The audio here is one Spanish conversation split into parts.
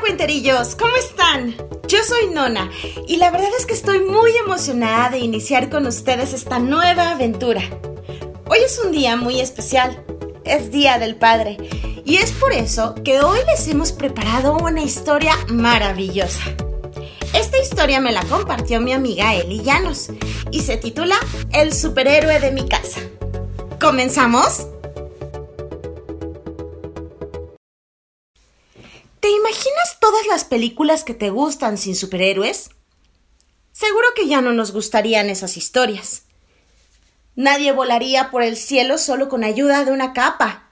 Cuenterillos, ¿cómo están? Yo soy Nona y la verdad es que estoy muy emocionada de iniciar con ustedes esta nueva aventura. Hoy es un día muy especial, es Día del Padre y es por eso que hoy les hemos preparado una historia maravillosa. Esta historia me la compartió mi amiga Eli Llanos y se titula El superhéroe de mi casa. ¿Comenzamos? ¿Te imaginas todas las películas que te gustan sin superhéroes? Seguro que ya no nos gustarían esas historias. Nadie volaría por el cielo solo con ayuda de una capa.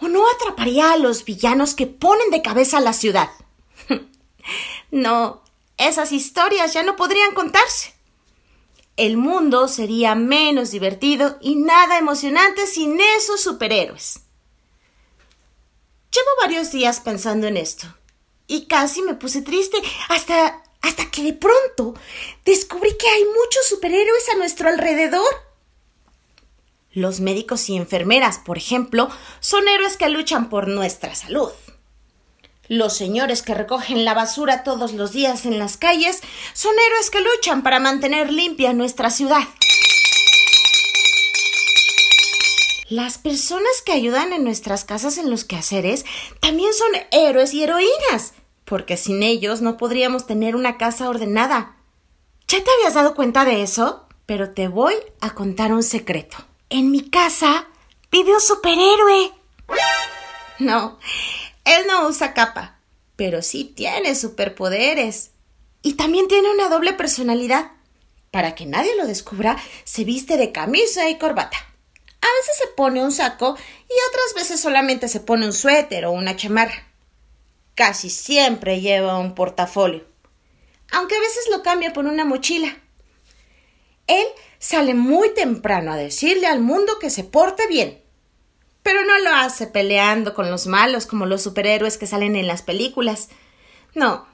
O no atraparía a los villanos que ponen de cabeza a la ciudad. no, esas historias ya no podrían contarse. El mundo sería menos divertido y nada emocionante sin esos superhéroes. Llevo varios días pensando en esto y casi me puse triste hasta hasta que de pronto descubrí que hay muchos superhéroes a nuestro alrededor. Los médicos y enfermeras, por ejemplo, son héroes que luchan por nuestra salud. Los señores que recogen la basura todos los días en las calles son héroes que luchan para mantener limpia nuestra ciudad. Las personas que ayudan en nuestras casas en los quehaceres también son héroes y heroínas, porque sin ellos no podríamos tener una casa ordenada. ¿Ya te habías dado cuenta de eso? Pero te voy a contar un secreto. En mi casa vive un superhéroe. No, él no usa capa, pero sí tiene superpoderes. Y también tiene una doble personalidad. Para que nadie lo descubra, se viste de camisa y corbata. A veces se pone un saco y otras veces solamente se pone un suéter o una chamarra. Casi siempre lleva un portafolio, aunque a veces lo cambia por una mochila. Él sale muy temprano a decirle al mundo que se porte bien, pero no lo hace peleando con los malos como los superhéroes que salen en las películas. No,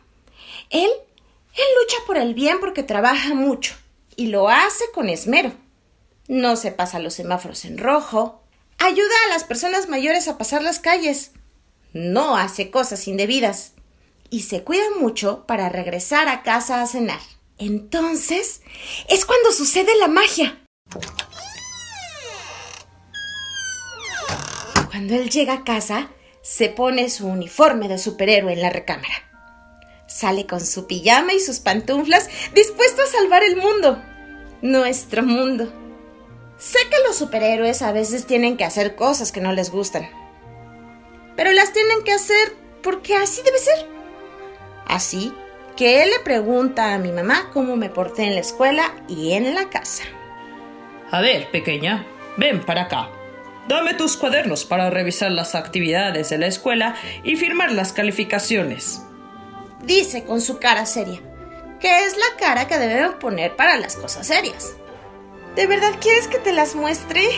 él, él lucha por el bien porque trabaja mucho y lo hace con esmero no se pasa los semáforos en rojo, ayuda a las personas mayores a pasar las calles, no hace cosas indebidas y se cuida mucho para regresar a casa a cenar. Entonces es cuando sucede la magia. Cuando él llega a casa, se pone su uniforme de superhéroe en la recámara. Sale con su pijama y sus pantuflas, dispuesto a salvar el mundo. Nuestro mundo. Sé que los superhéroes a veces tienen que hacer cosas que no les gustan. Pero las tienen que hacer porque así debe ser. Así que él le pregunta a mi mamá cómo me porté en la escuela y en la casa. A ver, pequeña, ven para acá. Dame tus cuadernos para revisar las actividades de la escuela y firmar las calificaciones. Dice con su cara seria, que es la cara que debemos poner para las cosas serias. ¿De verdad quieres que te las muestre?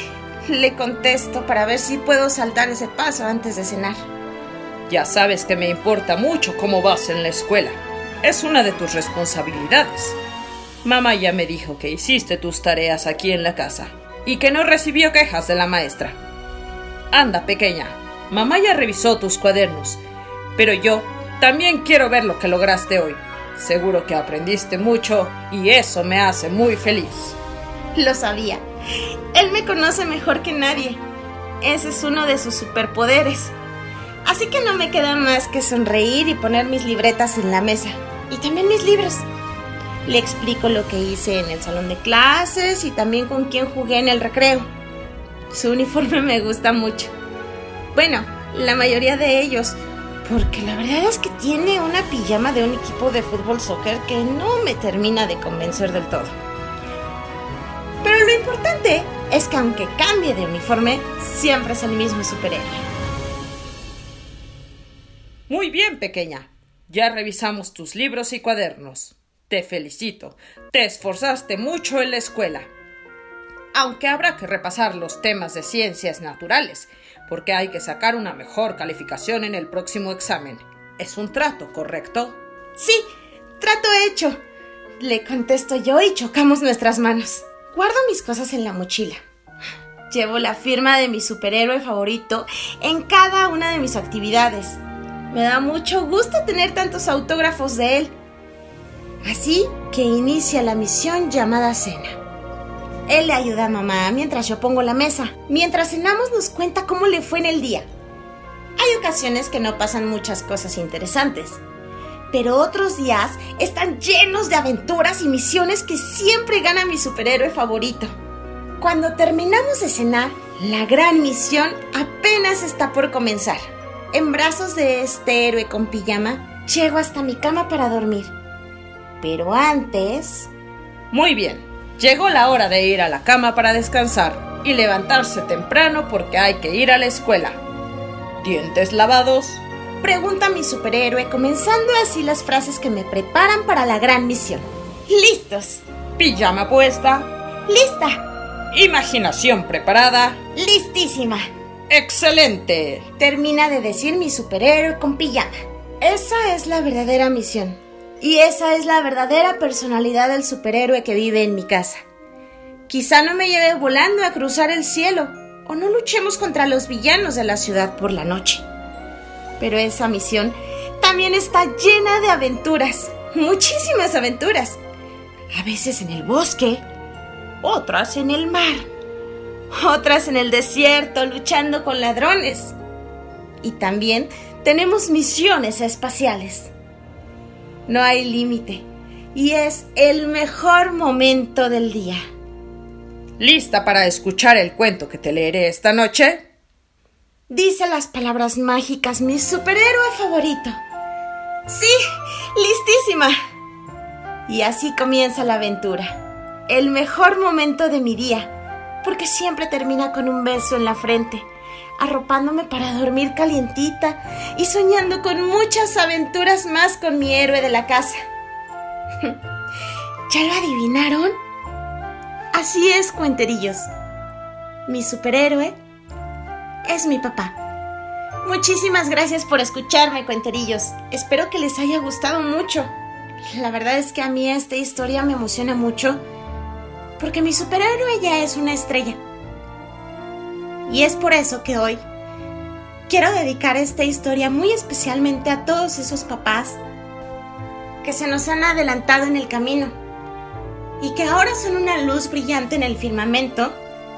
Le contesto para ver si puedo saltar ese paso antes de cenar. Ya sabes que me importa mucho cómo vas en la escuela. Es una de tus responsabilidades. Mamá ya me dijo que hiciste tus tareas aquí en la casa y que no recibió quejas de la maestra. Anda, pequeña, mamá ya revisó tus cuadernos, pero yo también quiero ver lo que lograste hoy. Seguro que aprendiste mucho y eso me hace muy feliz. Lo sabía. Él me conoce mejor que nadie. Ese es uno de sus superpoderes. Así que no me queda más que sonreír y poner mis libretas en la mesa. Y también mis libros. Le explico lo que hice en el salón de clases y también con quién jugué en el recreo. Su uniforme me gusta mucho. Bueno, la mayoría de ellos, porque la verdad es que tiene una pijama de un equipo de fútbol soccer que no me termina de convencer del todo. Importante es que aunque cambie de uniforme, siempre es el mismo superhéroe. Muy bien, pequeña. Ya revisamos tus libros y cuadernos. Te felicito. Te esforzaste mucho en la escuela. Aunque habrá que repasar los temas de ciencias naturales, porque hay que sacar una mejor calificación en el próximo examen. Es un trato, ¿correcto? Sí, trato hecho. Le contesto yo y chocamos nuestras manos. Guardo mis cosas en la mochila. Llevo la firma de mi superhéroe favorito en cada una de mis actividades. Me da mucho gusto tener tantos autógrafos de él. Así que inicia la misión llamada cena. Él le ayuda a mamá mientras yo pongo la mesa. Mientras cenamos nos cuenta cómo le fue en el día. Hay ocasiones que no pasan muchas cosas interesantes, pero otros días están llenos de aventuras y misiones que siempre gana mi superhéroe favorito. Cuando terminamos de cenar, la gran misión apenas está por comenzar. En brazos de este héroe con pijama, llego hasta mi cama para dormir. Pero antes... Muy bien, llegó la hora de ir a la cama para descansar y levantarse temprano porque hay que ir a la escuela. ¿Dientes lavados? Pregunta mi superhéroe, comenzando así las frases que me preparan para la gran misión. Listos. ¿Pijama puesta? Lista. ¿Imaginación preparada? Listísima. ¡Excelente! Termina de decir mi superhéroe con pijama. Esa es la verdadera misión. Y esa es la verdadera personalidad del superhéroe que vive en mi casa. Quizá no me lleve volando a cruzar el cielo, o no luchemos contra los villanos de la ciudad por la noche. Pero esa misión también está llena de aventuras, muchísimas aventuras. A veces en el bosque, otras en el mar, otras en el desierto luchando con ladrones. Y también tenemos misiones espaciales. No hay límite y es el mejor momento del día. ¿Lista para escuchar el cuento que te leeré esta noche? Dice las palabras mágicas mi superhéroe favorito. Sí, listísima. Y así comienza la aventura. El mejor momento de mi día, porque siempre termina con un beso en la frente, arropándome para dormir calientita y soñando con muchas aventuras más con mi héroe de la casa. ¿Ya lo adivinaron? Así es, cuenterillos. Mi superhéroe es mi papá. Muchísimas gracias por escucharme, cuenterillos. Espero que les haya gustado mucho. La verdad es que a mí esta historia me emociona mucho porque mi superhéroe ya es una estrella. Y es por eso que hoy quiero dedicar esta historia muy especialmente a todos esos papás que se nos han adelantado en el camino y que ahora son una luz brillante en el firmamento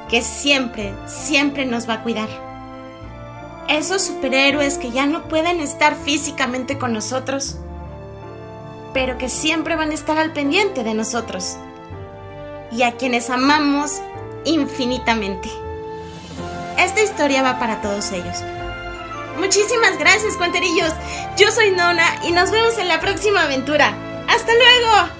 que siempre, siempre nos va a cuidar. Esos superhéroes que ya no pueden estar físicamente con nosotros, pero que siempre van a estar al pendiente de nosotros y a quienes amamos infinitamente. Esta historia va para todos ellos. Muchísimas gracias, cuenterillos. Yo soy Nona y nos vemos en la próxima aventura. ¡Hasta luego!